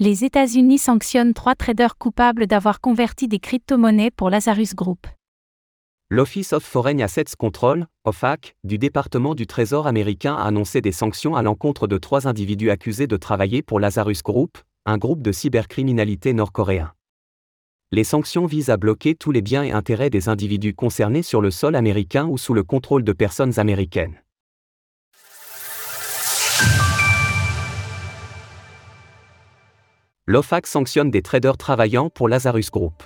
Les États-Unis sanctionnent trois traders coupables d'avoir converti des crypto-monnaies pour Lazarus Group. L'Office of Foreign Assets Control, OFAC, du département du Trésor américain a annoncé des sanctions à l'encontre de trois individus accusés de travailler pour Lazarus Group, un groupe de cybercriminalité nord-coréen. Les sanctions visent à bloquer tous les biens et intérêts des individus concernés sur le sol américain ou sous le contrôle de personnes américaines. L'OFAC sanctionne des traders travaillant pour Lazarus Group.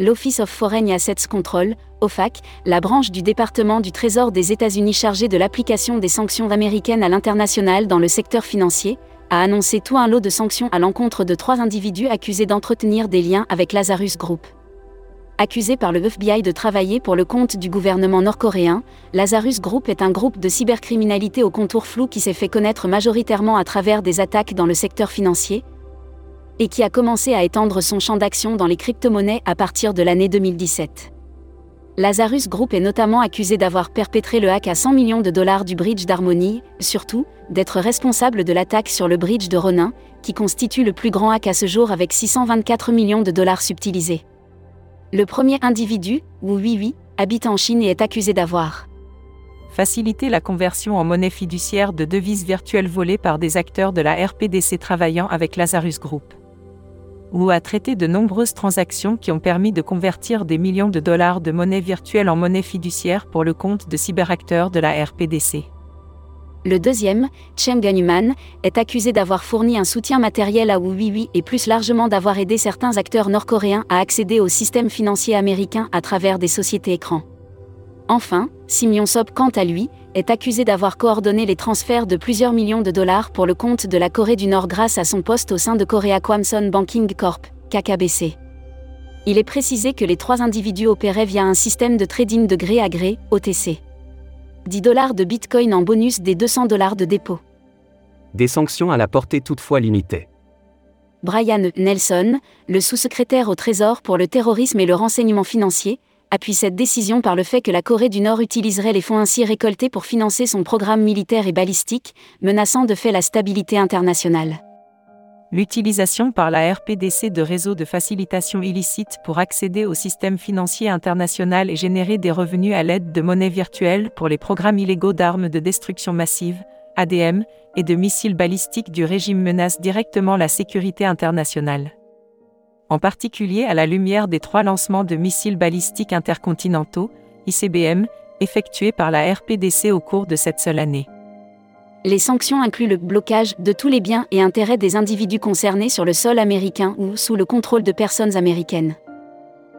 L'Office of Foreign Assets Control, OFAC, la branche du département du Trésor des États-Unis chargée de l'application des sanctions américaines à l'international dans le secteur financier, a annoncé tout un lot de sanctions à l'encontre de trois individus accusés d'entretenir des liens avec Lazarus Group. Accusé par le FBI de travailler pour le compte du gouvernement nord-coréen, Lazarus Group est un groupe de cybercriminalité au contour flou qui s'est fait connaître majoritairement à travers des attaques dans le secteur financier, et qui a commencé à étendre son champ d'action dans les crypto-monnaies à partir de l'année 2017. Lazarus Group est notamment accusé d'avoir perpétré le hack à 100 millions de dollars du bridge d'Harmony, surtout, d'être responsable de l'attaque sur le bridge de Ronin, qui constitue le plus grand hack à ce jour avec 624 millions de dollars subtilisés. Le premier individu, Wu Huihui, habite en Chine et est accusé d'avoir facilité la conversion en monnaie fiduciaire de devises virtuelles volées par des acteurs de la RPDC travaillant avec Lazarus Group ou a traité de nombreuses transactions qui ont permis de convertir des millions de dollars de monnaie virtuelle en monnaie fiduciaire pour le compte de cyberacteurs de la RPDC. Le deuxième, Cheng Ganuman, est accusé d'avoir fourni un soutien matériel à Huawei et plus largement d'avoir aidé certains acteurs nord-coréens à accéder au système financier américain à travers des sociétés écrans. Enfin, Simeon Sop, quant à lui, est accusé d'avoir coordonné les transferts de plusieurs millions de dollars pour le compte de la Corée du Nord grâce à son poste au sein de Korea Kwamson Banking Corp, KKBC. Il est précisé que les trois individus opéraient via un système de trading de gré à gré, OTC. 10 dollars de Bitcoin en bonus des 200 dollars de dépôt. Des sanctions à la portée toutefois limitée. Brian Nelson, le sous-secrétaire au Trésor pour le terrorisme et le renseignement financier, appuie cette décision par le fait que la Corée du Nord utiliserait les fonds ainsi récoltés pour financer son programme militaire et balistique, menaçant de fait la stabilité internationale. L'utilisation par la RPDC de réseaux de facilitation illicite pour accéder au système financier international et générer des revenus à l'aide de monnaie virtuelle pour les programmes illégaux d'armes de destruction massive, ADM, et de missiles balistiques du régime menace directement la sécurité internationale en particulier à la lumière des trois lancements de missiles balistiques intercontinentaux, ICBM, effectués par la RPDC au cours de cette seule année. Les sanctions incluent le blocage de tous les biens et intérêts des individus concernés sur le sol américain ou sous le contrôle de personnes américaines.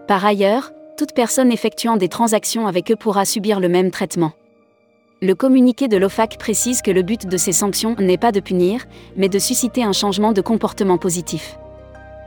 Par ailleurs, toute personne effectuant des transactions avec eux pourra subir le même traitement. Le communiqué de l'OFAC précise que le but de ces sanctions n'est pas de punir, mais de susciter un changement de comportement positif.